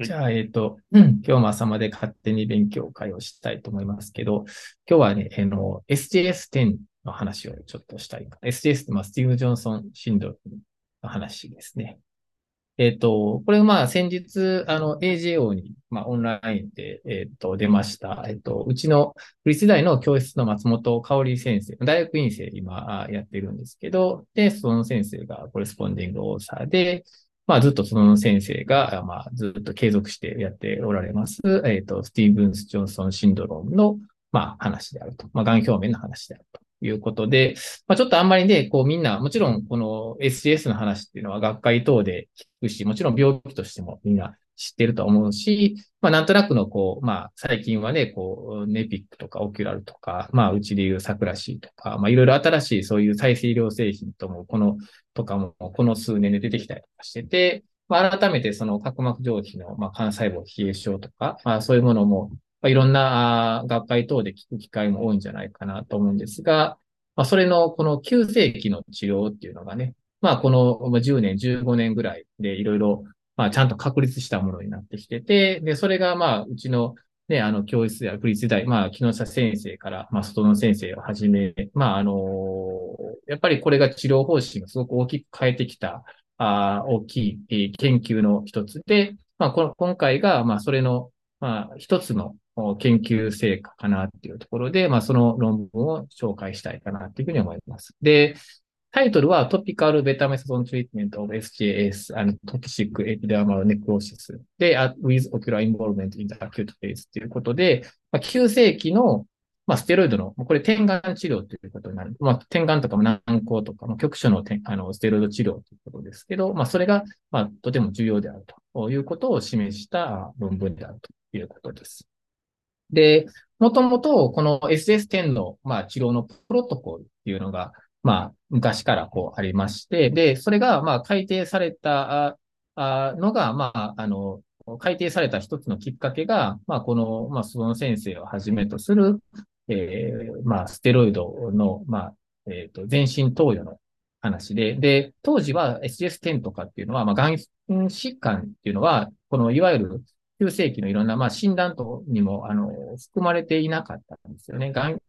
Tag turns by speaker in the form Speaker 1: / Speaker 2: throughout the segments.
Speaker 1: じゃあ、えっ、と、今日も朝まで勝手に勉強会をしたいと思いますけど、今日はね、あの、SJS10 の話をちょっとしたい。SJS って、まあ、スティーブ・ジョンソンシンドロムの話ですね。えっ、と、これまあ先日、あの、AJO に、まあオンラインで、えっ、と、出ました。えっ、と、うちのフリス大の教室の松本香織先生、大学院生今やってるんですけど、で、その先生がコレスポンディングオーサーで、まあずっとその先生が、まあずっと継続してやっておられます、えっ、と、スティーブンス・ジョンソンシンドロームの、まあ話であると。まあ、がん表面の話であると。いうことで、まあ、ちょっとあんまりね、こうみんな、もちろんこの SGS の話っていうのは学会等で聞くし、もちろん病気としてもみんな知ってると思うし、まあなんとなくのこう、まあ最近はね、こう、ネピックとかオキュラルとか、まあうちでいう桜シーとか、まあいろいろ新しいそういう再生医療製品とも、この、とかもこの数年で出てきたりとかしてて、まあ改めてその角膜上皮の、まあ幹細胞冷え症とか、まあそういうものもまあ、いろんな学会等で聞く機会も多いんじゃないかなと思うんですが、まあ、それのこの急性期の治療っていうのがね、まあ、この10年、15年ぐらいでいろいろ、まあ、ちゃんと確立したものになってきてて、で、それがまあ、うちのね、あの、教室や国立大、まあ、木下先生から、まあ、外の先生をはじめ、まあ、あのやっぱりこれが治療方針がすごく大きく変えてきた、あ大きい研究の一つで、まあ、この今回が、まあ、それの、まあ、一つの研究成果かなっていうところで、まあ、その論文を紹介したいかなっていうふうに思います。で、タイトルは Topical Beta Methadone Treatment of SJS and Toxic Epidermal Necrosis で、with Ocular Involvement in the Acute Phase ということで、まあ、急性期のまあ、ステロイドの、これ、点眼治療ということになる。まあ、点眼とかも軟膏とか、まあ、局所のあのステロイド治療ということですけど、まあ、それが、まあ、とても重要であるということを示した論文であるということです。で、もともとこの SS10 の、まあ、治療のプロトコルっていうのが、まあ、昔からこうありまして、で、それが、まあ、改定されたのが、まあ、あの、改定された一つのきっかけが、まあ、この、まあ、その先生をはじめとする、えー、まあ、ステロイドの、まあ、えっ、ー、と、全身投与の話で、で、当時は SS10 とかっていうのは、まあ、がん疾患っていうのは、この、いわゆる急性期のいろんな、まあ、診断等にも、あの、含まれていなかったんですよね。がん、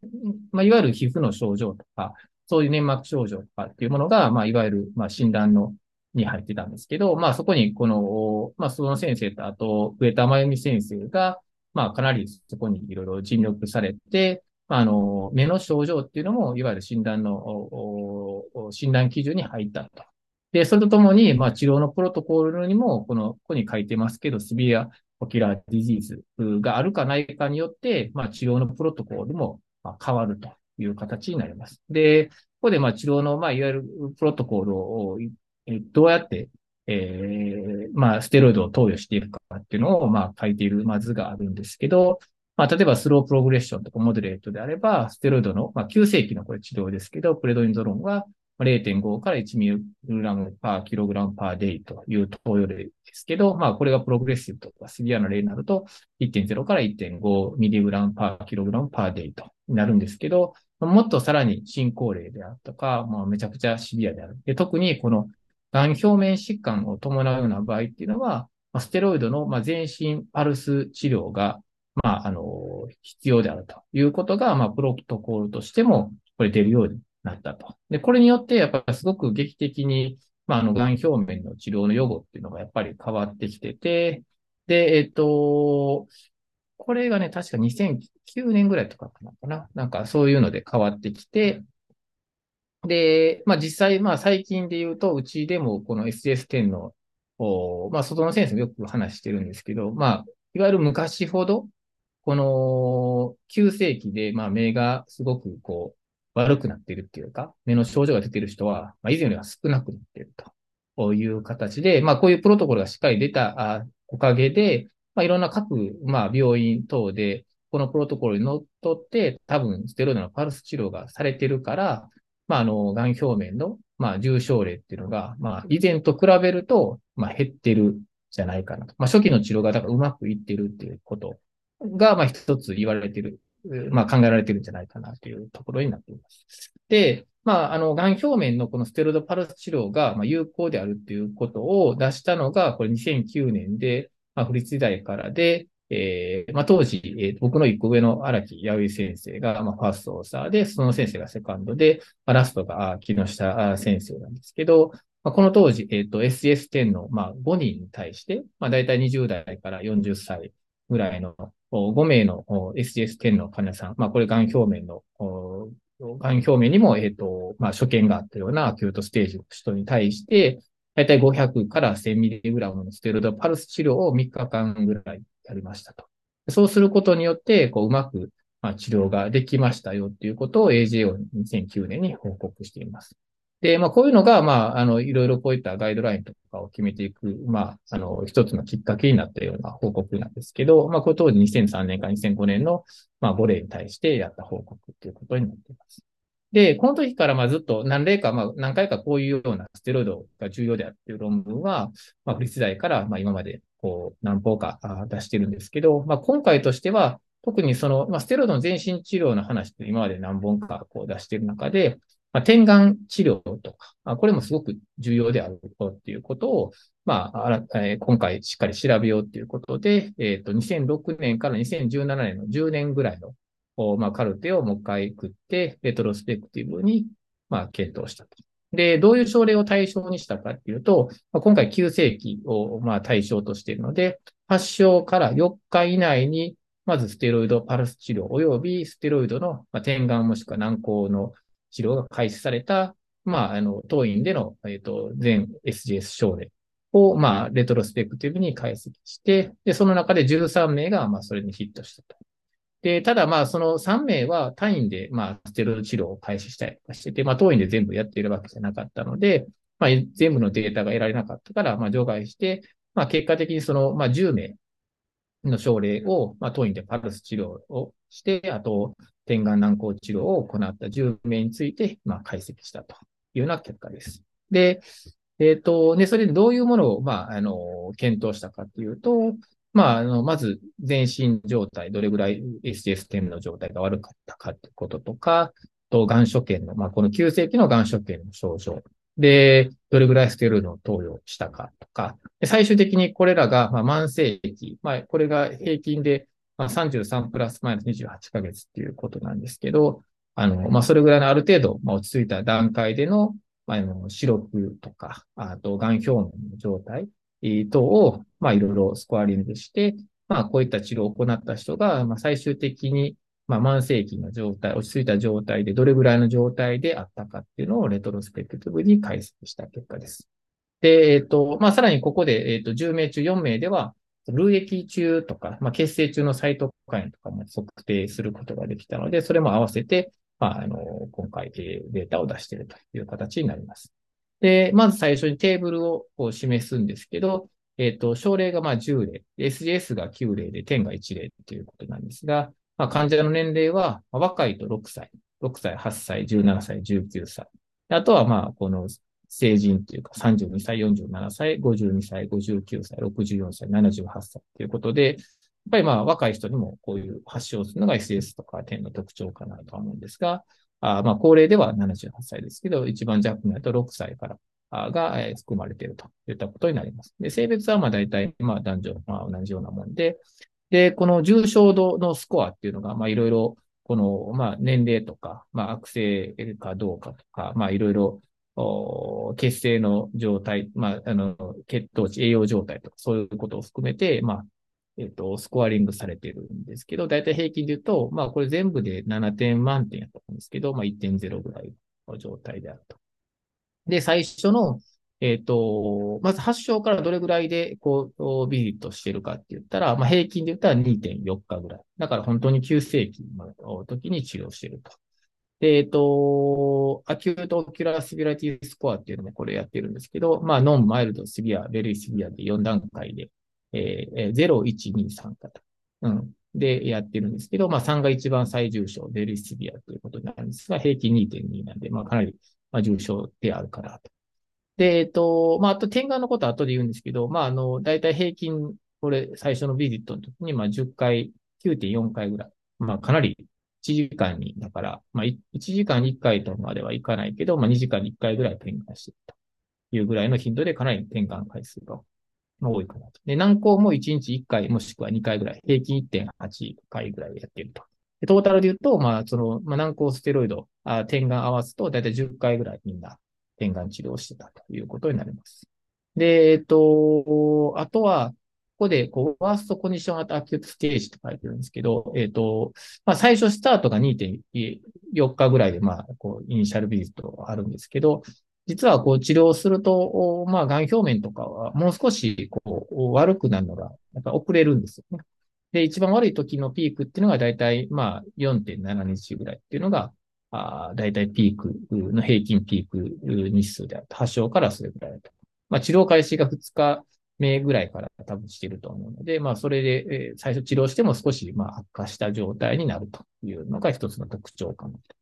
Speaker 1: まあ、いわゆる皮膚の症状とか、そういう粘膜症状とかっていうものが、まあ、いわゆる、まあ、診断の、に入ってたんですけど、まあ、そこに、この、まあ、その先生と、あと、上田真由美先生が、まあ、かなりそこにいろいろ尽力されて、あ、の、目の症状っていうのも、いわゆる診断の、診断基準に入ったと。で、それとともに、まあ、治療のプロトコールにも、この、ここに書いてますけど、スビアオキラーディジーズがあるかないかによって、まあ、治療のプロトコールも変わるという形になります。で、ここでまあ治療の、まあ、いわゆるプロトコルをどうやって、えー、まあ、ステロイドを投与しているかっていうのを、まあ、書いている、ま図があるんですけど、まあ、例えば slow progression とか moderate であれば、ステロイドの、まあ、急性期のこれ治療ですけど、プレドニゾロンは0.5から1ミリグラム per キログラム per day という投与例ですけど、まあこれが progressive とかシビアな例になると1.0から1.5ミリグラム per キログラム per day となるんですけど、もっとさらに進行例であるとか、もうめちゃくちゃシビアである。で特にこのがん表面疾患を伴うような場合っていうのは、まあステロイドの全身パルス治療が、まあ、あの、必要であるということが、まあ、プロトコールとしても、これ出るようになったと。で、これによって、やっぱりすごく劇的に、まあ、あの、癌表面の治療の予後っていうのがやっぱり変わってきてて、で、えっと、これがね、確か2009年ぐらいとかかな。なんかそういうので変わってきて、で、まあ実際、まあ最近で言うと、うちでもこの SS10 の、まあ外の先生もよく話してるんですけど、まあ、いわゆる昔ほど、この急性期で、まあ目がすごくこう、悪くなってるっていうか、目の症状が出てる人は、まあ、以前よりは少なくなっているという形で、まあ、こういうプロトコルがしっかり出たおかげで、まあ、いろんな各、まあ、病院等で、このプロトコルにのっとって、多分、ステロイドのパルス治療がされてるから、まあ、あの、癌表面の、まあ、重症例っていうのが、まあ、以前と比べると、まあ、減ってるじゃないかなと。まあ、初期の治療が、だからうまくいってるっていうことが、まあ、一つ言われてるまあ、考えられてるんじゃないかなというところになっています。で、まあ、あの、癌表面のこのステロイドパルス治療が、まあ、有効であるっていうことを出したのが、これ2009年で、まあ、府立時代からで、えー、まあ、当時、えー、僕の一個上の荒木弥生先生が、まあ、ファーストオーサーで、その先生がセカンドで、まあ、ラストが木下先生なんですけど、まあ、この当時、え、ー、SGS10 の、まあ、5人に対して、まあ、大体20代から40歳ぐらいの5名の SGS10 の患者さん、まあ、これ、がん表面の、がん表面にも、え、ー、と、まあ、所見があったようなアキュートステージの人に対して、大体500から 1000mg のステロイドパルス治療を3日間ぐらいやりましたと。そうすることによって、こう、うまく、まあ、治療ができましたよっていうことを AJO2009 年に報告しています。で、まあ、こういうのが、まあ、あの、いろいろこういったガイドラインとかを決めていく、まあ、あの、一つのきっかけになったような報告なんですけど、まあ、これ当時2003年から2005年の、まあ、5例に対してやった報告ということになっています。で、この時からまあずっと何例か、まあ何回かこういうようなステロイドが重要であるという論文は、まあ、フリス代からまあ今までこう何本か出してるんですけど、まあ今回としては、特にその、まあ、ステロイドの全身治療の話って今まで何本かこう出してる中で、まあ、点眼治療とか、あ、これもすごく重要であるっていうことを、まあ、今回しっかり調べようということで、えっ、ー、と、2006年から2017年の10年ぐらいのまあ、カルテをもう一回食って、レトロスペクティブに、まあ、検討したと。で、どういう症例を対象にしたかっていうと、まあ、今回急性期を、まあ、対象としているので、発症から4日以内に、まずステロイドパルス治療及びステロイドの、まあ、点眼もしくは軟膏の治療が開始された、まあ、あの、当院での、えっ、ー、と、全 SGS 症例を、まあ、レトロスペクティブに解析して、で、その中で13名が、まあ、それにヒットしたと。で、ただまあその3名は単位でまあステロイド治療を開始したりしてて、まあ当院で全部やっているわけじゃなかったので、まあ全部のデータが得られなかったから、まあ除外して、まあ結果的にそのまあ10名の症例を、まあ当院でパルス治療をして、あと点眼軟膏治療を行った10名について、まあ解析したというような結果です。で、えっ、ー、と、ね、それでどういうものを、まあ、あの、検討したかっていうと、まあ、あの、まず、全身状態、どれぐらい ss10 の状態が悪かったかってこととか、と、眼所見の、まあ、この急性期の眼所見の症状。で、どれぐらいステロイドを投与したかとか、最終的にこれらが、まあ、慢性期、まあ、これが平均で、まあ、33プラスマイナス28ヶ月っていうことなんですけど、あの、まあ、それぐらいのある程度、まあ、落ち着いた段階での、まあ、あの、視力とか、あと、眼表面の状態、等を、まあ、いろいろスコアリングして、まあ、こういった治療を行った人が、まあ、最終的に、まあ、慢性期の状態、落ち着いた状態で、どれぐらいの状態であったかっていうのをレトロスペクティブに解析した結果です。で、えっ、と、まあ、さらにここで、えっ、と、10名中4名では、累液中とか、まあ、血清中のサイトカインとかも測定することができたので、それも合わせて、まあ、あの、今回、データを出しているという形になります。で、まず最初にテーブルをこう示すんですけど、えっ、ー、と、症例がまあ10例、SGS が9例で、点が1例ということなんですが、まあ、患者の年齢は、若いと6歳、6歳、8歳、17歳、19歳。あとはまあ、この成人というか32歳、47歳、52歳、59歳、64歳、78歳ということで、やっぱりまあ若い人にもこういう発症するのが SS とか点の特徴かなとは思うんですが、あまあ、高齢では78歳ですけど、一番弱になると6歳からが含まれているといったことになります。で、性別はまあ大体、まあ男女、まあ同じようなもんで、で、この重症度のスコアっていうのが、まあいろいろ、この、まあ年齢とか、まあ悪性かどうかとか、まあいろいろ、血清の状態、まあ、あの、血糖値、栄養状態とか、そういうことを含めて、まあ、えっと、スコアリングされてるんですけど、だいたい平均で言うと、まあこれ全部で7点満点やったんですけど、まあ1.0ぐらいの状態であると。で、最初の、えっ、と、まず発症からどれぐらいで、こう、 visit してるかって言ったら、まあ平均で言ったら2.4日ぐらい。だから本当に急性期の時に治療してると。で、えっ、と、 acute ocular severity score っていうのもこれやってるんですけど、まあ none、mild、severe、very severe で4段階でえー、0、1、2、3かと。うん。で、やってるんですけど、まあ3が一番最重症、 very severe ということになるんですが、平均2.2なんで、まあかなり、まあ、重症であるかなと。で、えっと、まああと点眼のことは後で言うんですけど、まああの、だいたい平均、これ最初のビジットの時に、まあ10回、9.4回ぐらい。まあかなり1時間に、だから、まあ1時間に1回とまではいかないけど、まあ2時間に1回ぐらい点眼してるというぐらいの頻度でかなり点眼回数が、多いかなと。で、軟膏も1日1回もしくは2回ぐらい、平均1.8回ぐらいやっていると。でトータルで言うと、まあ、その、まあ、軟膏ステロイド、あ点眼合わすと、だいたい10回ぐらいみんな点眼治療してたということになります。で、えっと、あとは、ここで、こう、ワーストコンディションアタキュートステージと書いてるんですけど、えっ、と、まあ、最初スタートが2.4日ぐらいで、まあ、こう、イニシャルビジットあるんですけど、実はこう治療すると、まあ、癌表面とかはもう少しこう悪くなるのが、やっぱ遅れるんですよね。で、一番悪い時のピークっていうのがだいたいまあ4.7日ぐらいっていうのが、あだいたいピークの平均ピーク日数であると。発症からそれぐらいだと。まあ、治療開始が2日目ぐらいから多分してると思うので、まあ、それで、最初治療しても少しまあ悪化した状態になるというのが一つの特徴かなと。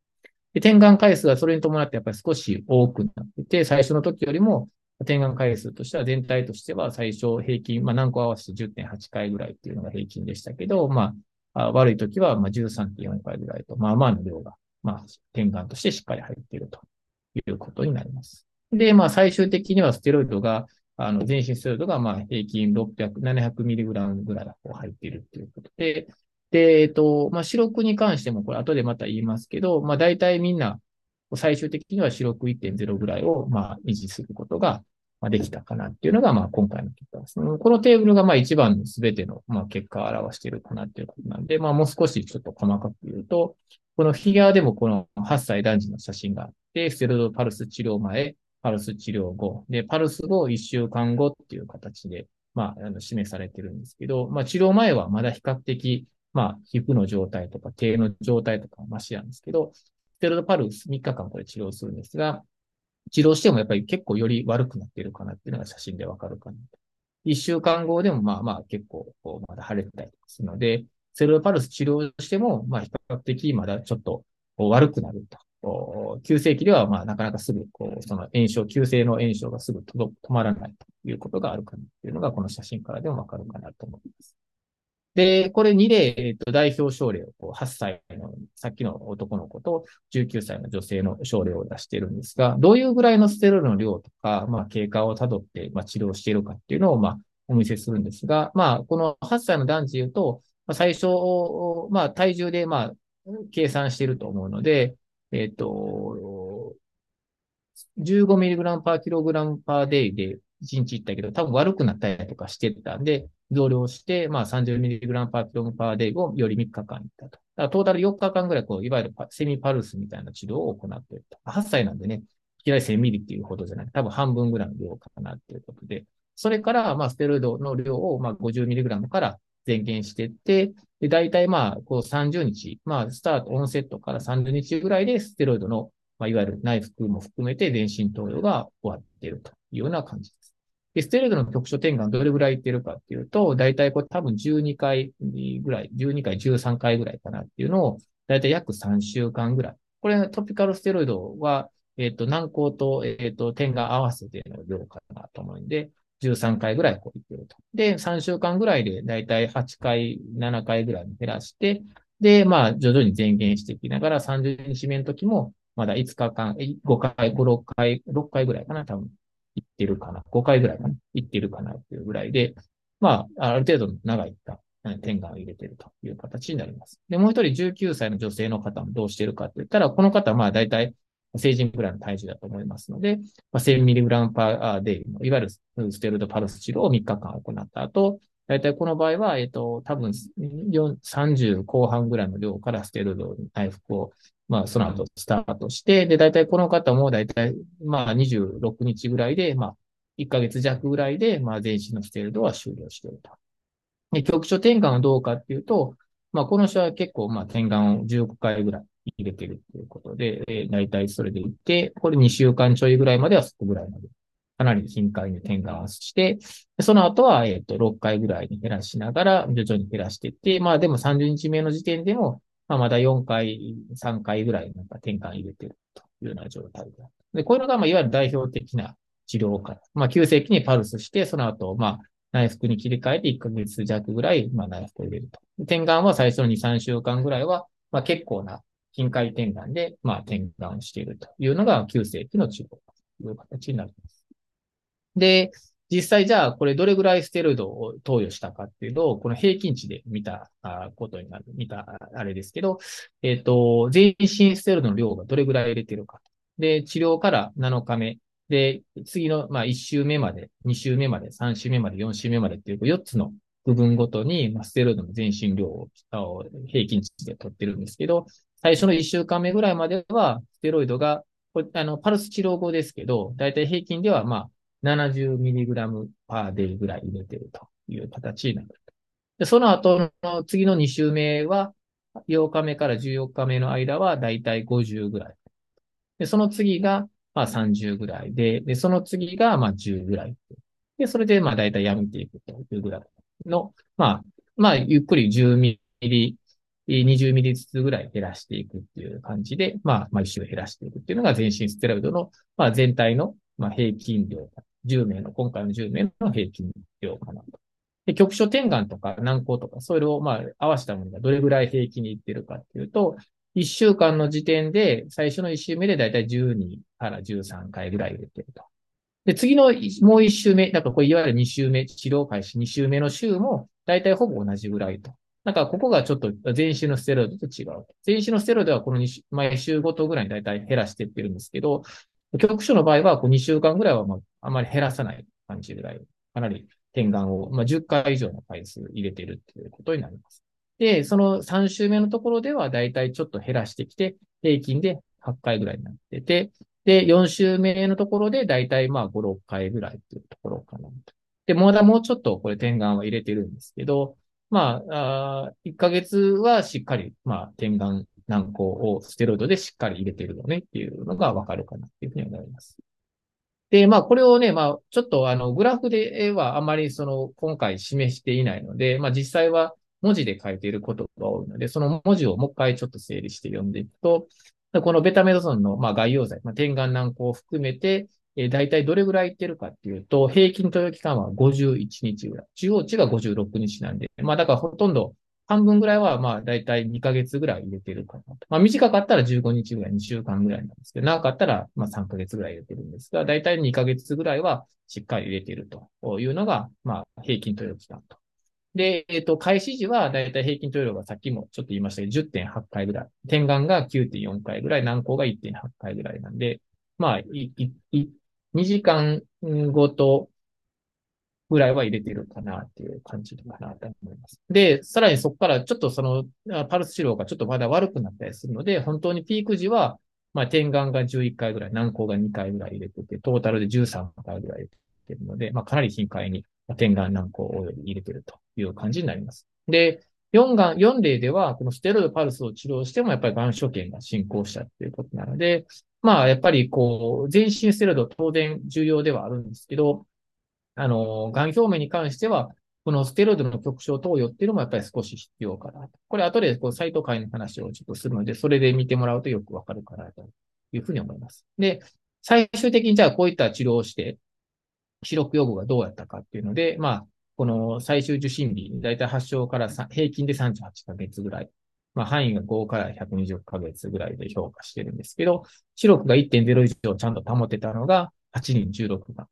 Speaker 1: で、点眼回数はそれに伴ってやっぱり少し多くなってて、最初の時よりも点眼回数としては全体としては最初平均、まあ何個合わせて10.8回ぐらいっていうのが平均でしたけど、まあ、悪い時はまあ13.4回ぐらいと、まあまあの量が、まあ点眼としてしっかり入っているということになります。で、まあ最終的にはステロイドが、あの、全身ステロイドがまあ平均600、700ミリグラムぐらい入っているということで、で、えっと、まあ、四六に関しても、これ後でまた言いますけど、まあ、大体みんな、最終的には四六1.0ぐらいを、ま、維持することが、ま、できたかなっていうのが、ま、今回の結果です。このテーブルが、ま、一番のすべての、ま、結果を表しているかなっていうことなんで、まあ、もう少しちょっと細かく言うと、このフィギュアでもこの8歳男児の写真があって、ステロドパルス治療前、パルス治療後、で、パルス後1週間後っていう形で、まあ、あの示されてるんですけど、まあ、治療前はまだ比較的、まあ、皮膚の状態とか、手の状態とかはマシなんですけど、ステロイドパルス3日間これ治療するんですが、治療してもやっぱり結構より悪くなっているかなっていうのが写真でわかるかな。1週間後でもまあまあ結構まだ腫れてたりするので、ステロイドパルス治療しても、まあ比較的まだちょっと悪くなると。急性期ではまあなかなかすぐ、こう、その炎症、急性の炎症がすぐ止まらないということがあるかなっていうのが、この写真からでもわかるかなと思います。で、これ2例、えっと、代表症例をこう8歳の、さっきの男の子と19歳の女性の症例を出しているんですが、どういうぐらいのステロイドの量とか、まあ、経過をたどって、まあ、治療しているかっていうのを、まあ、お見せするんですが、まあ、この8歳の男児で言うと、まあ、最初、まあ、体重で、まあ、計算していると思うので、えっと、15mg per kg per day で1日行ったけど、多分悪くなったりとかしてたんで、増量して、まあ 30mg パーキログパーデイをより3日間行ったと。だからトータル4日間ぐらい、こう、いわゆるセミパルスみたいな治療を行っていると。8歳なんでね、いきなり1000ミリっていうほどじゃない。多分半分ぐらいの量かなっていうことで。それから、まあ、ステロイドの量を、まあ、50mg から前減していって、で、大体まあ、こう30日、まあ、スタート、オンセットから30日ぐらいでステロイドの、まあ、いわゆる内服も含めて全身投与が終わっているというような感じです。で、ステロイドの局所点眼どれぐらいいってるかっていうと、だいたいこれ多分12回ぐらい、12回、13回ぐらいかなっていうのを、だいたい約3週間ぐらい。これトピカルステロイドは、えっ、ー、と、軟膏と、えっ、ー、と、点眼合わせての量かなと思うんで、13回ぐらいこういってると。で、3週間ぐらいでだいたい8回、7回ぐらいに減らして、で、まあ、徐々に前減していきながら30日目の時も、まだ5日間、5回、5、6回、6回ぐらいかな、多分。行ってるかな？5回ぐらいかな？行ってるかなっていうぐらいで、まあ、ある程度長い点眼を入れてるという形になります。で、もう一人19歳の女性の方もどうしてるかって言ったら、この方はまあ大体成人ぐらいの体重だと思いますので、まあ、1000mg パーデイの、いわゆるステロイドパルス治療を3日間行った後、大体この場合は、えっと、多分30後半ぐらいの量からステロイド内服をまあ、その後スタートして、で、大体この方も大体、まあ、26日ぐらいで、まあ、1ヶ月弱ぐらいで、まあ、全身のステロイドは終了していると。で、局所転換はどうかっていうと、まあ、この人は結構、まあ、転換を15回ぐらい入れてるということで、えー、大体それでいって、これ2週間ちょいぐらいまではそこぐらいまで、かなり頻回に転換をして、その後は、えっ、ー、と、6回ぐらいに減らしながら、徐々に減らしていって、まあ、でも30日目の時点でも、まあ、まだ4回、3回ぐらいなんか転換入れてるというような状態で。で、こういうのが、まあ、いわゆる代表的な治療から。まあ、急性期にパルスして、その後、まあ、内服に切り替えて1ヶ月弱ぐらい、まあ、内服を入れると。転換は最初の2、3週間ぐらいは、まあ、結構な頻回転換で、まあ、転換しているというのが急性期の治療という形になります。で、実際じゃあこれどれぐらいステロイドを投与したかっていうのを、この平均値で見たことになる、見たあれですけど、えっ、ー、と、全身ステロイドの量がどれぐらい入れてるか。で、治療から7日目。で、次の、まあ、1週目まで、2週目まで、3週目まで、4週目までっていう4つの部分ごとに、まあ、ステロイドの全身量を平均値で取ってるんですけど、最初の1週間目ぐらいまでは、ステロイドが、これ、あの、パルス治療後ですけど、だいたい平均では、まあ、70mg パーデイぐらい入れてるという形になる。で、その後の次の2週目は、8日目から14日目の間はだいたい50ぐらい。で、その次が、まあ30ぐらいで、で、その次が、まあ10ぐらい。で、それで、まあだいたいやめていくというぐらいの、まあ、まあ、ゆっくり10ミリ、20ミリずつぐらい減らしていくっていう感じで、まあ、毎週減らしていくっていうのが全身ステロイドの、まあ全体の、まあ平均量10名の、今回の10名の平均量かなと。で、局所点眼とか軟膏とか、それをまあ合わせたものがどれぐらい平均にいってるかっていうと、1週間の時点で、最初の1週目でだいたい12から13回ぐらい入れてると。で、次のもう1週目、だからこれいわゆる2週目、治療開始2週目の週も、だいたいほぼ同じぐらいと。だからここがちょっと全身のステロイドと違う。全身のステロイドはこの2週、毎週ごとぐらいにだいたい減らしていってるんですけど、局所の場合はこう2週間ぐらいはまああまり減らさない感じぐらい、かなり点眼を、まあ、10回以上の回数入れてるっていうことになります。で、その3週目のところではだいたいちょっと減らしてきて、平均で8回ぐらいになってて、で、4週目のところでだいたいまあ5、6回ぐらいっていうところかなと。で、まだもうちょっとこれ点眼は入れてるんですけど、まあ、あ1ヶ月はしっかり、まあ、点眼軟膏をステロイドでしっかり入れてるよねっていうのがわかるかなっていうふうに思います。で、まあ、これをね、まあ、ちょっとあの、グラフではあまりその、今回示していないので、まあ、実際は文字で書いていることが多いので、その文字をもう一回ちょっと整理して読んでいくと、このベタメドソンの、まあ、概要剤、まあ、点眼軟膏を含めて、えー、大体どれぐらいいってるかっていうと、平均投与期間は51日ぐらい。中央値が56日なんで、まあ、だからほとんど半分ぐらいは、まあ、だいたい2ヶ月ぐらい入れてるかなと。まあ、短かったら15日ぐらい、2週間ぐらいなんですけど、長かったら、まあ、3ヶ月ぐらい入れてるんですが、だいたい2ヶ月ぐらいはしっかり入れてるというのが、まあ、平均投与期間と。で、えっ、と、開始時はだいたい平均投与がさっきもちょっと言いましたけど、10.8回ぐらい。点眼が9.4回ぐらい、軟膏が1.8回ぐらいなんで、まあ、い、い、2時間ごとぐらいは入れてるかなっていう感じかなと思います。で、さらにそこからちょっとそのパルス治療がちょっとまだ悪くなったりするので、本当にピーク時は、まあ、点眼が11回ぐらい、軟膏が2回ぐらい入れてて、トータルで13回ぐらい入れてるので、まあ、かなり頻回に点眼軟膏を入れてるという感じになります。で、4が、4例では、このステロイドパルスを治療しても、やっぱり癌所見が進行したっていうことなので、まあ、やっぱりこう、全身ステロイド当然重要ではあるんですけど、あの、癌表面に関しては、このステロイドの局所投与っていうのもやっぱり少し必要かなと。これ後でこうサイト会の話をちょっとするので、それで見てもらうとよくわかるかなというふうに思います。で、最終的にじゃあこういった治療をして、視力予後がどうやったかっていうので、まあ、この最終受診日、だいたい発症から平均で38ヶ月ぐらい。まあ、範囲が5から120ヶ月ぐらいで評価してるんですけど、視力が1.0以上ちゃんと保てたのが8人16が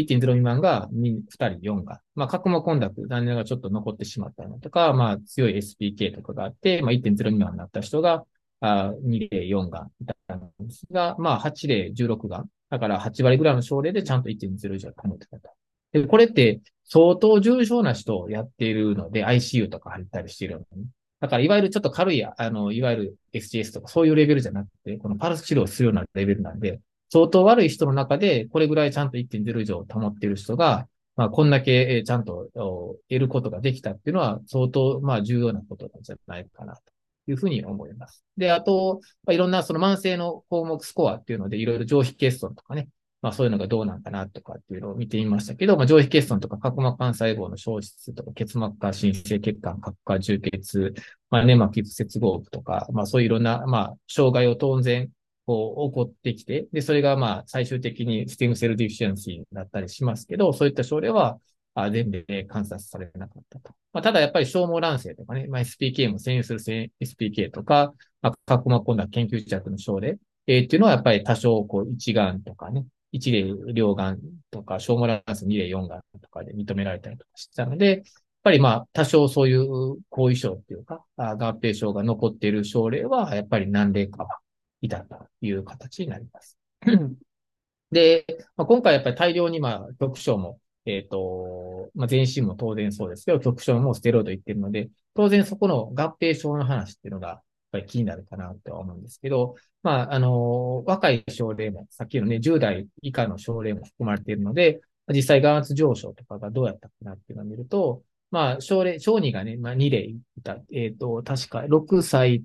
Speaker 1: 1.0未満が 2, 人4が、まあ、角膜混濁、残念がちょっと残ってしまったのとか、まあ、強い SPK とかがあって、まあ、1.0未満になった人が、あ2例4がいたんですが、まあ、8例16が、だから8割ぐらいの症例でちゃんと1.0以上保ってたと。で、これって相当重症な人をやっているので、ICU とか入ったりしているのね。だから、いわゆるちょっと軽い、あの、いわゆる SGS とかそういうレベルじゃなくて、このパルス治療をするようなレベルなんで、相当悪い人の中で、これぐらいちゃんと1.0以上保っている人が、まあ、こんだけちゃんと得ることができたっていうのは、相当、まあ、重要なことなんじゃないかな、というふうに思います。で、あと、まあ、いろんなその慢性の項目スコアっていうので、いろいろ上皮欠損とかね、まあ、そういうのがどうなんかなとかっていうのを見てみましたけど、まあ、上皮欠損とか角膜幹細胞の消失とか、結膜下新生血管、角化充血、まあ、粘膜皮膚接合部とか、まあ、そういういろんな、まあ、障害を当然、こう、起こってきて、で、それがまあ、最終的に stem cell deficiency だったりしますけど、そういった症例は、あ全部で観察されなかったと。まあ、ただやっぱり睫毛乱生とかね、まあ、SPK も占有する SPK とか、まあ、角膜混濁研究着の症例、えー、っていうのはやっぱり多少こう一眼とかね、1例両癌とか、小モランス2例4癌とかで認められたりとかしたので、やっぱりまあ、多少そういう後遺症っていうか、合併症が残っている症例は、やっぱり何例かはいたという形になります。で、まあ、今回やっぱり大量にまあ、局所も、えっ、ー、と、まあ、全身も当然そうですけど、局所もステロイド言ってるので、当然そこの合併症の話っていうのが、やっぱり気になるかなとは思うんですけど、まあ、あの、若い症例も、さっきのね、10代以下の症例も含まれているので、実際眼圧上昇とかがどうやったかなっていうのを見ると、まあ、症例、小児がね、まあ、2例いた。えっ、ー、と、確か6歳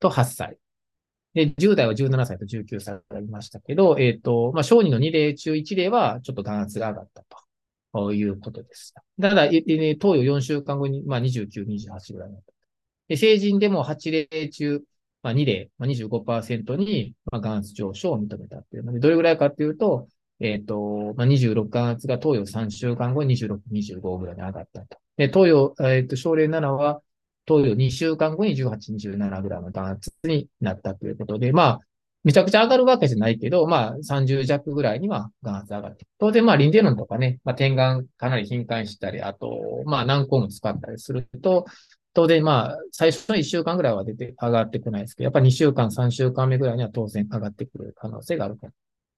Speaker 1: と8歳。で、10代は17歳と19歳がいましたけど、えっ、ー、と、まあ、小児の2例中1例はちょっと眼圧が上がったということでした。ただ、えー、投与4週間後に、まあ、29、28ぐらいになった。で、成人でも8例中、まあ、2例、まあ、25%に、まあ、眼圧上昇を認めたっていうので、どれぐらいかっていうと、えっ、ー、と、まあ、26眼圧が投与3週間後に26、25ぐらいに上がったと。で、投与、えっ、ー、と、症例7は、投与2週間後に18、27グラム弾圧になったということで、まあ、めちゃくちゃ上がるわけじゃないけど、まあ、30弱ぐらいには眼圧上がって。当然、まあ、リンデノンとかね、まあ、点眼かなり頻繁したり、あと、まあ、何個も使ったりすると、当然、まあ、最初の1週間ぐらいは出て上がってこないですけど、やっぱ2週間、3週間目ぐらいには当然上がってくる可能性があると。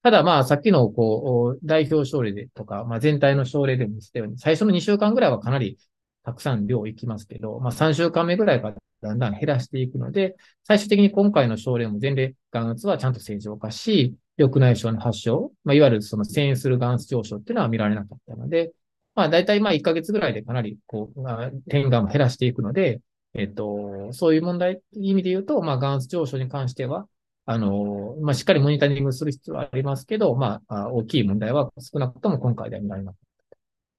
Speaker 1: ただ、まあ、さっきの、こう、代表症例でとか、まあ、全体の症例でも言ったように、最初の2週間ぐらいはかなりたくさん量いきますけど、まあ3週間目ぐらいからだんだん減らしていくので、最終的に今回の症例も前例眼圧はちゃんと正常化し、緑内障の発症、まあ、いわゆるその遷移する眼圧上昇っていうのは見られなかったので、まあ大体まあ1ヶ月ぐらいでかなりこう、まあ、点眼も減らしていくので、えっと、そういう問題、意味で言うと、まあ眼圧上昇に関しては、あの、まあ、しっかりモニタリングする必要はありますけど、まあ、大きい問題は少なくとも今回では見られなかった。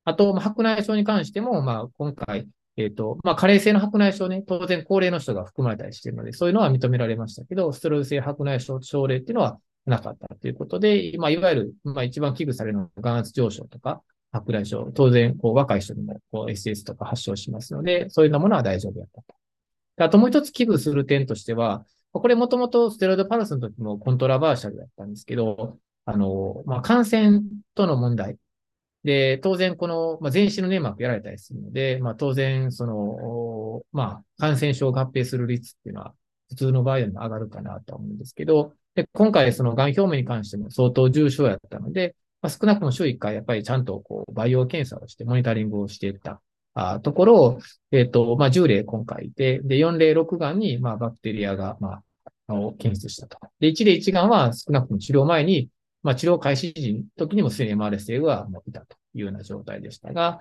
Speaker 1: あと、白内障に関しても、まあ、今回、えっ、ー、と、まあ、加齢性の白内障ね、当然高齢の人が含まれたりしているので、そういうのは認められましたけど、ステロイド性白内障症例っていうのはなかったということで、まあ、いわゆる、まあ、一番危惧されるのは眼圧上昇とか、白内障、当然、こう、若い人にも、こう、SS とか発症しますので、そういうようなものは大丈夫だったと。あともう一つ危惧する点としては、これもともとステロイドパルスの時もコントラバーシャルだったんですけど、あの、まあ、感染との問題、で、当然この、まあ、全身の粘膜やられたりするので、まあ、当然、その、まあ、感染症合併する率っていうのは、普通の場合よりも上がるかなと思うんですけど、で、今回その癌表面に関しても相当重症やったので、まあ、少なくとも週1回やっぱりちゃんとこう、培養検査をしてモニタリングをしていったあところを、えっ、ー、と、まあ、10例今回いて、で、4例6癌に、まあ、バクテリアが、まあ、を検出したと。で、1例1癌は少なくとも治療前に、まあ、治療開始時の時にもすでに MRSA がもういたというような状態でしたが、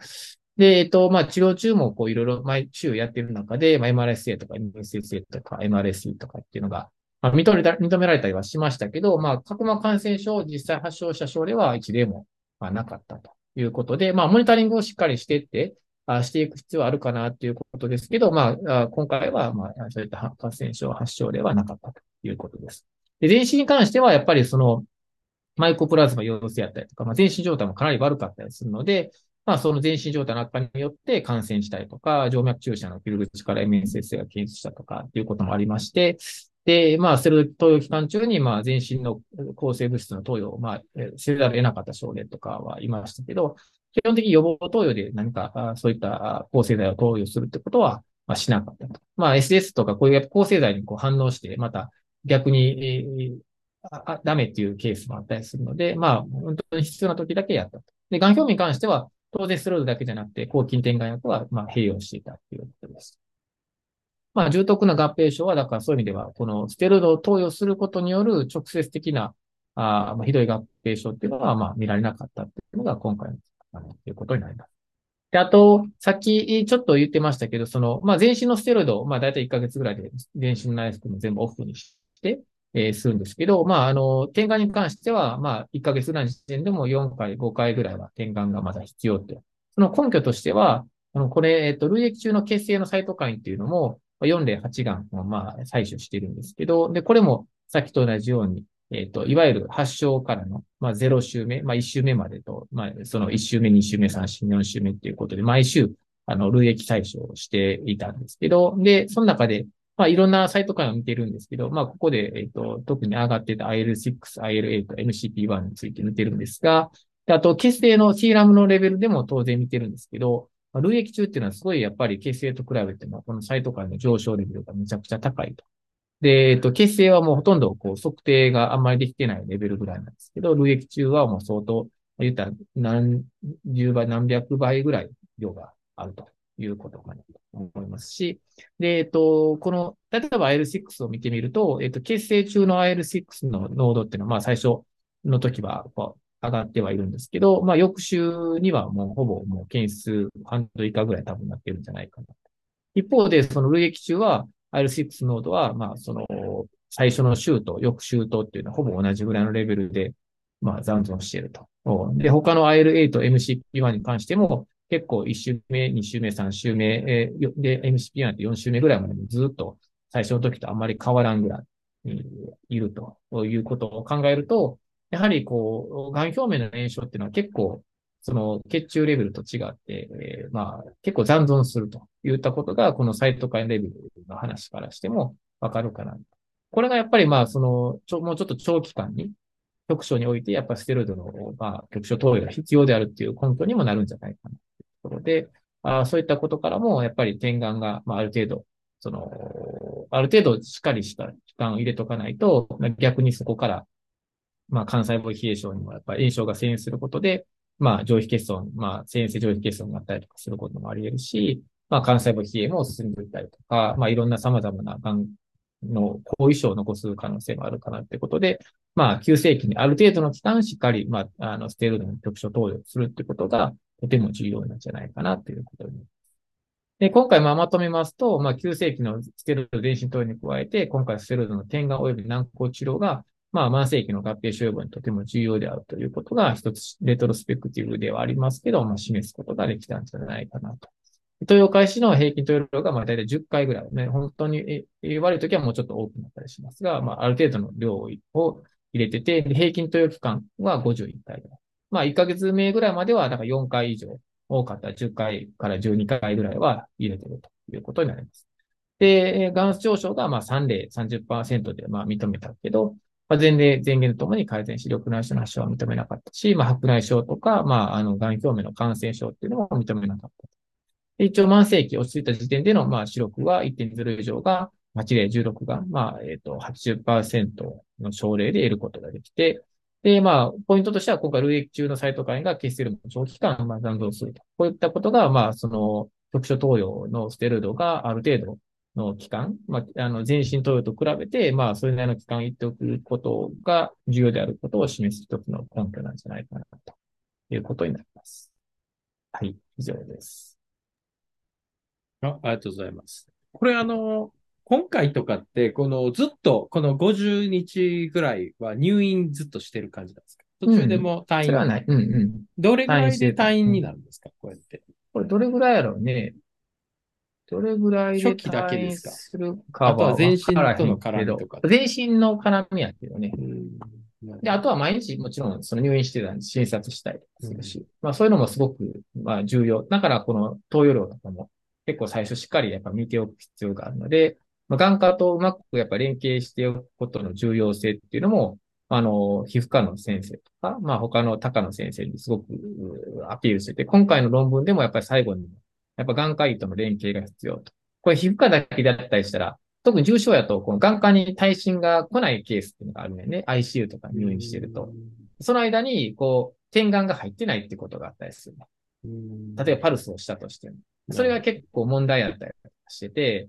Speaker 1: で、えっと、まあ、治療中もこういろいろ毎週やっている中で、まあ、MRSA とか MSSA とか MRSE とかっていうのが、まあ、認めら認められたりはしましたけど、まあ、角膜感染症を実際発症した症例は一例も、まあ、なかったということで、まあ、モニタリングをしっかりしてって、あしていく必要はあるかなということですけど、まあ、今回は、まあ、そういった感染症発症例はなかったということです。で、全身に関しては、やっぱりその、マイコプラズマ陽性やったりとか、まあ、全身状態もかなり悪かったりするので、まあ、その全身状態の悪化によって感染したりとか、静脈注射の切る口から MSS が検出したとかっていうこともありまして、で、まあ、セル投与期間中に、まあ、全身の抗生物質の投与を、まあ、せざるを得なかった症例とかはいましたけど、基本的に予防投与で何か、そういった抗生剤を投与するってことは、まあ、しなかったと。まあ、SS とかこういう抗生剤にこう反応して、また逆に、あダメっていうケースもあったりするので、まあ、本当に必要な時だけやったと。で、がん表面に関しては、当然スロイドだけじゃなくて、抗菌点眼薬は、まあ、併用していたということです。まあ、重篤な合併症は、だからそういう意味では、このステロイドを投与することによる直接的な、あまあ、ひどい合併症っていうのは、まあ、見られなかったっていうのが今回の、あの、いうことになります。で、あと、さっきちょっと言ってましたけど、その、まあ、全身のステロイド、まあ、だいたい1ヶ月ぐらいで、全身の内服も全部オフにして、え、するんですけど、まあ、あの、点眼に関しては、まあ、1ヶ月ぐらいの時点でも4回、5回ぐらいは点眼がまだ必要って。その根拠としては、あの、これ、えっと、累液中の血清のサイトカインっていうのも、4例8眼をまあ、採取してるんですけど、で、これもさっきと同じように、えっ、と、いわゆる発症からの、まあ、0週目、まあ、1週目までと、まあ、その1週目、2週目、3週目、4週目っていうことで、毎週、あの、累液採取をしていたんですけど、で、その中で、まあ、いろんなサイトから見てるんですけど、まあ、ここで、えっ、と、特に上がってた IL6、IL8、MCP1 について見てるんですが、あと、血清の C ラムのレベルでも当然見てるんですけど、まあ、累液中っていうのはすごいやっぱり血清と比べても、このサイト間の上昇レベルがめちゃくちゃ高いと。で、えっと、血清はもうほとんどこう測定があんまりできてないレベルぐらいなんですけど、累液中はもう相当、言ったら何十倍、何百倍ぐらい量があるということかなと思いますし、で、えっと、この、例えば IL6 を見てみると、えっと、血清中の IL6 の濃度っていうのは、まあ最初の時は、こう、上がってはいるんですけど、まあ、翌週にはもうほぼもう件数半度以下ぐらい多分なってるんじゃないかな。一方で、その累液中は IL6 ノードは、まあ、その、最初の週と翌週とっていうのはほぼ同じぐらいのレベルで、まあ、残存していると。で、他の IL8、MCP1 に関しても、結構1週目、2週目、3週目、で、MCP1 って4週目ぐらいまでずっと最初の時とあんまり変わらんぐらいいるということを考えると、やはりこう、癌表面の炎症っていうのは結構、その血中レベルと違って、えー、まあ、結構残存するといったことが、このサイトカインレベルの話からしてもわかるかな。これがやっぱりまあ、その、ちょ、もうちょっと長期間に、局所において、やっぱステロイドの、まあ、局所投与が必要であるっていう根拠にもなるんじゃないかなころで、あそういったことからも、やっぱり点眼が、まあ、ある程度、その、ある程度しっかりした期間を入れとかないと、逆にそこからまあ、幹細胞疲労症にもやっぱり炎症が遷移することで、まあ、上皮欠損、まあ、遷移性上皮欠損になったりとかすることもあり得るし、まあ、幹細胞疲労も進んでいったりとか、まあ、いろんな様々な癌の後遺症を残す可能性があるかなってことで、まあ、急性期にある程度の期間しっかり、まあ、あの、ステロイドの局所投与するってことが、とても重要なんじゃないかなということになります。で、今回ままとめますと、まあ、急性期のステロイド電信投与に加えて、今回ステロイドの点眼及び軟膏治療が、まあ、慢性期の合併症予防にとても重要であるということが、一つレトロスペクティブではありますけど、まあ、示すことができたんじゃないかなと。投与開始の平均投与量が、まあ、大体10回ぐらいね、本当に悪い時はもうちょっと多くなったりしますが、まあ、ある程度の量を入れてて、平均投与期間は51回ぐらい。まあ、1ヶ月目ぐらいまでは、だか4回以上、多かったら10回から12回ぐらいは入れてるということになります。で、眼上昇がまあ3例30%でまあ認めたけど、まあ、前例、前言ともに改善し、緑内障の発症は認めなかったし、まあ、白内障とか、まあ、あの、癌表面の感染症っていうのも認めなかった。一応、慢性期落ち着いた時点での、まあ、視力は1.0以上が、8例16が、まあ、えっ、ー、と、80%の症例で得ることができて、で、まあ、ポイントとしては、今回、累液中のサイトカインが血清量の長期間、まあ、残存すると。こういったことが、まあ、その、局所投与のステロイドがある程度の期間、まあ、あの、全身投与と比べて、まあ、それなりの期間言っておくことが重要であることを示す一つの根拠なんじゃないかな、ということになります。はい、以上です。
Speaker 2: あありがとうございます。これあの、今回とかって、このずっと、この50日ぐらいは入院ずっとしてる感じなんですか？途中でも退院、うん、それはない。うんうん。どれぐらいで退院になるんですか、こうやって。
Speaker 1: これどれぐらいやろうね。どれぐらいで退院するかはあとは全身との絡みとか。全身の絡みやけどね。で、あとは毎日もちろんその入院してたんで診察したりするし、うん、まあそういうのもすごくまあ重要。だからこの投与量とかも結構最初しっかりやっぱ見ておく必要があるので、まあ、眼科とうまくやっぱ連携しておくことの重要性っていうのも、あの、皮膚科の先生とか、まあ他の他の先生にすごくアピールしてて、今回の論文でもやっぱり最後にやっぱ眼科医との連携が必要と。これ皮膚科だけだったりしたら、特に重症やと、この眼科に耐震が来ないケースっていうのがあるんだよね。ICU とか入院してると。その間に、こう、点眼が入ってないってことがあったりする。例えばパルスをしたとしても。それが結構問題あったりしてて、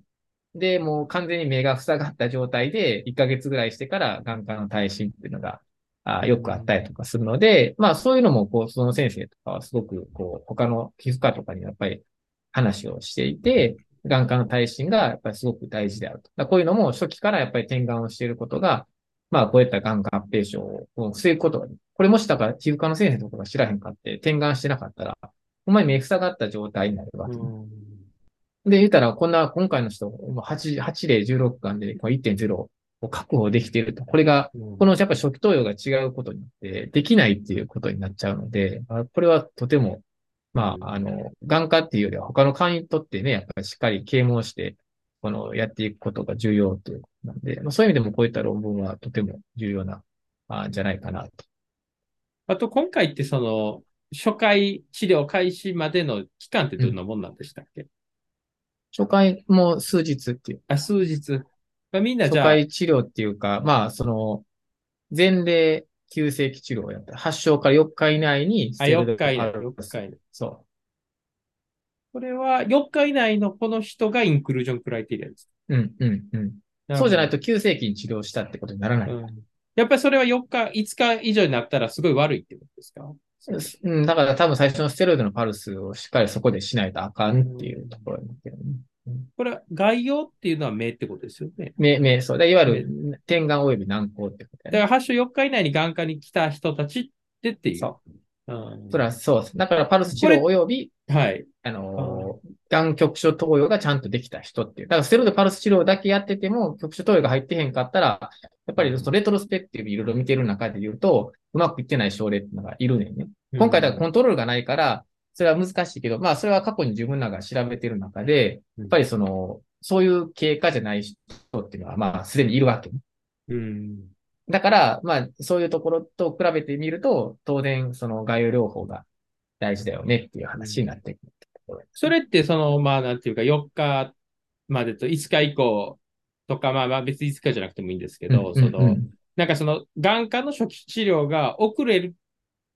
Speaker 1: で、もう完全に目が塞がった状態で、1ヶ月ぐらいしてから眼科の耐震っていうのが、あよくあったりとかするので、まあそういうのも、こう、その先生とかはすごく、こう、他の皮膚科とかにやっぱり話をしていて、眼科の耐震がやっぱりすごく大事であると。こういうのも初期からやっぱり点眼をしていることが、まあこういった眼科合併症を防ぐことが、これもしだから皮膚科の先生とかが知らへんかって点眼してなかったら、お前目塞がった状態になるわけ。で、言ったら、こんな、今回の人、8、8例16巻で1.0を確保できていると。これが、このやっぱ初期投与が違うことによって、できないっていうことになっちゃうので、これはとてもまあ、あの、眼科っていうよりは他の科にとってね、やっぱりしっかり啓蒙して、この、やっていくことが重要ということなんで、まあ、そういう意味でもこういった論文はとても重要な、あじゃないかなと。
Speaker 2: あと、今回ってその、初回治療開始までの期間ってどんなもんなんでしたっけ、うん、
Speaker 1: 初回も数日っていう。
Speaker 2: あ、数日。まあ、みんなじゃ
Speaker 1: あ。初回治療っていうか、まあ、その、前例急性期治療をやった。発症から4日以内に
Speaker 2: あ、4日以内。4日以内。
Speaker 1: そう。
Speaker 2: これは4日以内のこの人がインクルージョンクライテリアです。
Speaker 1: うん、うん、うん。そうじゃないと急性期に治療したってことにならない。うん、
Speaker 2: やっぱりそれは4日、5日以上になったらすごい悪いってことですか？
Speaker 1: うん、だから多分最初のステロイドのパルスをしっかりそこでしないとあかんっていうところになってるね。
Speaker 2: これは概要っていうのは目ってことですよね。
Speaker 1: 目、目、そう。いわゆる点眼及び軟膏ってこと、
Speaker 2: ね、だから発症4日以内に眼科に来た人たちってっていう。
Speaker 1: そう。うん、それはそうです。だからパルス治療及び、
Speaker 2: はい。
Speaker 1: あのー、がん局所投与がちゃんとできた人っていう。だからステロイドパルス治療だけやってても、局所投与が入ってへんかったら、やっぱりそのレトロスペクティブいろいろ見てる中で言うと、うまくいってない症例っていうのがいるねんね。今回だからコントロールがないから、それは難しいけど、まあそれは過去に自分らが調べてる中で、やっぱりその、そういう経過じゃない人っていうのは、まあすでにいるわけね。
Speaker 2: うん。
Speaker 1: だから、まあそういうところと比べてみると、当然その概要療法が大事だよねっていう話になってくる。
Speaker 2: それってその、まあなんていうか4日までと5日以降とか、まあまあ別に5日じゃなくてもいいんですけど、その、なんかその眼科の初期治療が遅れる、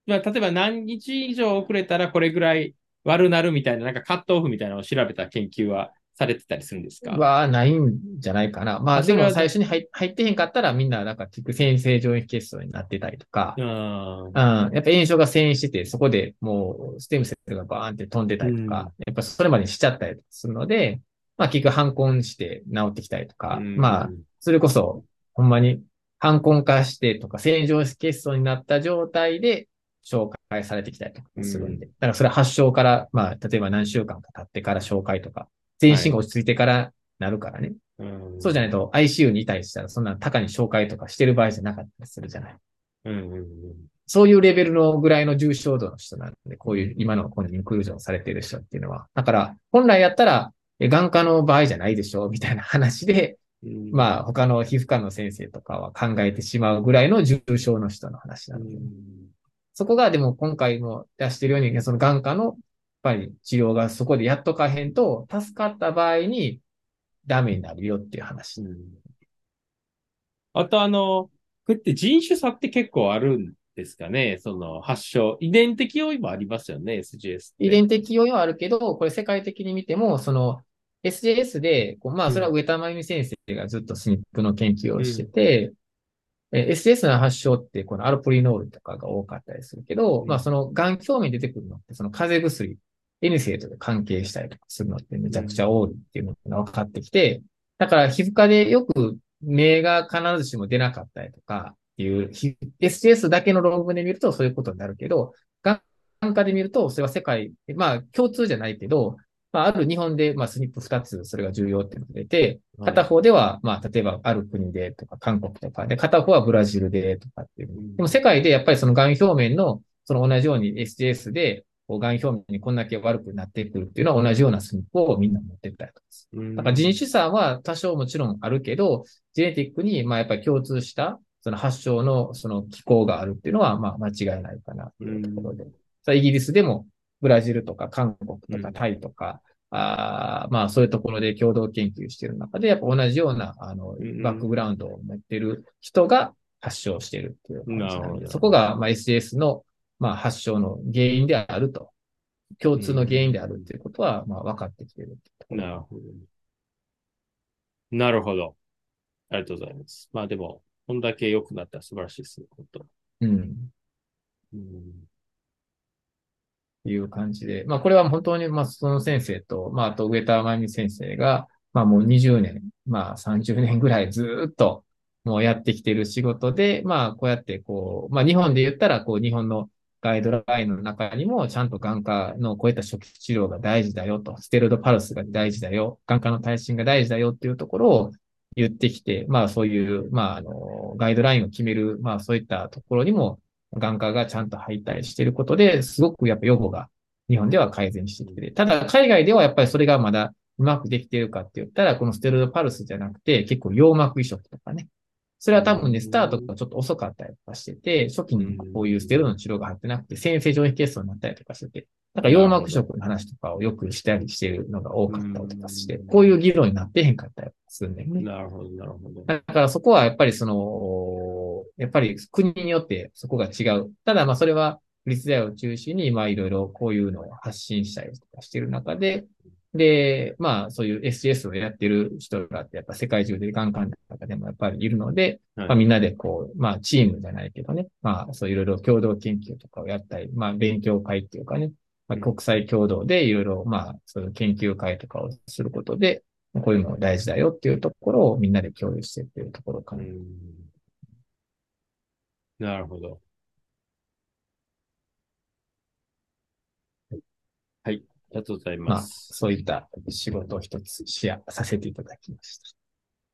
Speaker 2: まあ例えば何日以上遅れたらこれぐらい悪なるみたいな、なんかカットオフみたいなのを調べた研究はされてたりするんですか？
Speaker 1: はないんじゃないかな。まあでも最初に入ってへんかったらみんななんか結線性上液血層になってたりとか、うん、やっぱ炎症が遷移してて、そこでもうステムセルがバーンって飛んでたりとか、うん、やっぱそれまでしちゃったりするので、まあ結局反根して治ってきたりとか、うん、まあそれこそほんまに反根化してとか、線状血層になった状態で紹介されてきたりとかするんで。だからそれは発症から、まあ例えば何週間か経ってから紹介とか全身が落ち着いてからなるからね。はい、うん、そうじゃないと ICU にいたりしたら、そんな高に紹介とかしてる場合じゃなかったりするじゃない。
Speaker 2: うんうんうん、
Speaker 1: そういうレベルのぐらいの重症度の人なんで、こういう今のこのインクルージョンされている人っていうのは。だから、本来やったら、眼科の場合じゃないでしょみたいな話で、うん、まあ、他の皮膚科の先生とかは考えてしまうぐらいの重症の人の話なので、うん、そこがでも今回も出してるように、その眼科のぱり治療がそこでやっとかへんと、助かった場合にダメになるよっていう話。うん、
Speaker 2: あとあの、こうやって人種差って結構あるんですかね？その発症。遺伝的要因もありますよね ?SGS。
Speaker 1: 遺伝的要因はあるけど、これ世界的に見ても、その SGS で、まあそれは上田真由美先生がずっとスニップの研究をしてて、うん、SS の発症って、このアルポリノールとかが多かったりするけど、うん、まあその癌表面に出てくるのって、その風邪薬 N 生と関係したりとかするのってめちゃくちゃ多いっていうのが分かってきて、だから皮膚科でよく目が必ずしも出なかったりとかっていう、STS だけの論文で見るとそういうことになるけど、眼科で見るとそれは世界、まあ共通じゃないけど、まあ、ある日本で、まあ、スニップ2つ、それが重要っていうのが出て、片方では、まあ、例えば、ある国でとか、韓国とかで、片方はブラジルでとかっていう。でも、世界でやっぱりその癌表面の、その同じように SGS で、がん表面にこんだけ悪くなってくるっていうのは同じようなスニップをみんな持ってたりとかす。だから人種差は多少もちろんあるけど、ジェネティックにまあやっぱり共通したその発症のその機構があるっていうのはまあ間違いないかなというところで。さイギリスでもブラジルとか韓国とかタイとか、あまあそういうところで共同研究している中で、やっぱ同じようなあのバックグラウンドを持っている人が発症しているっていう感じなので、そこがまあ SS のまあ、発症の原因であると。共通の原因であるっていうことは、まあ、分かってきている
Speaker 2: なるほど。なるほど。ありがとうございます。まあでも、こんだけ良くなったら素晴らしいですね、本当。
Speaker 1: うん。うん。いう感じで。まあこれは本当に、まあその先生と、まああと上田真由美先生が、まあもう20年、まあ30年ぐらいずっともうやってきている仕事で、まあこうやってこう、まあ日本で言ったら、こう日本のガイドラインの中にも、ちゃんと眼科のこういった初期治療が大事だよと、ステロイドパルスが大事だよ、眼科の耐震が大事だよっていうところを言ってきて、まあそういう、まああの、ガイドラインを決める、まあそういったところにも眼科がちゃんと入ったりしていることで、すごくやっぱ予後が日本では改善してきてて、ただ海外ではやっぱりそれがまだうまくできているかって言ったら、このステロイドパルスじゃなくて、結構葉膜移植とかね。それは多分ね、スタートがちょっと遅かったりとかしてて、初期にこういうステロイドの治療が入ってなくて、先生上皮血層になったりとかしてて、なんか葉膜移植の話とかをよくしたりしてるのが多かったりとかして、こういう議論になってへんかったりするんだよね。
Speaker 2: なるほど、なるほど。
Speaker 1: だからそこはやっぱりその、やっぱり国によってそこが違う。ただまあそれは、立大を中心に、まあいろいろこういうのを発信したりとかしてる中で、で、まあそういう SGS をやってる人がってやっぱ世界中でがん患者の中でもやっぱりいるので、
Speaker 2: はい
Speaker 1: まあみんなでこう、まあチームじゃないけどね、まあそういろいろ共同研究とかをやったり、まあ勉強会っていうかね、まあ、国際共同でいろいろまあそういう研究会とかをすることで、こういうのが大事だよっていうところをみんなで共有してっていうところかな。
Speaker 2: うんなるほど。はい。ありがとうござい
Speaker 1: ます、
Speaker 2: ます。
Speaker 1: そういった仕事を一つシェアさせていただきました。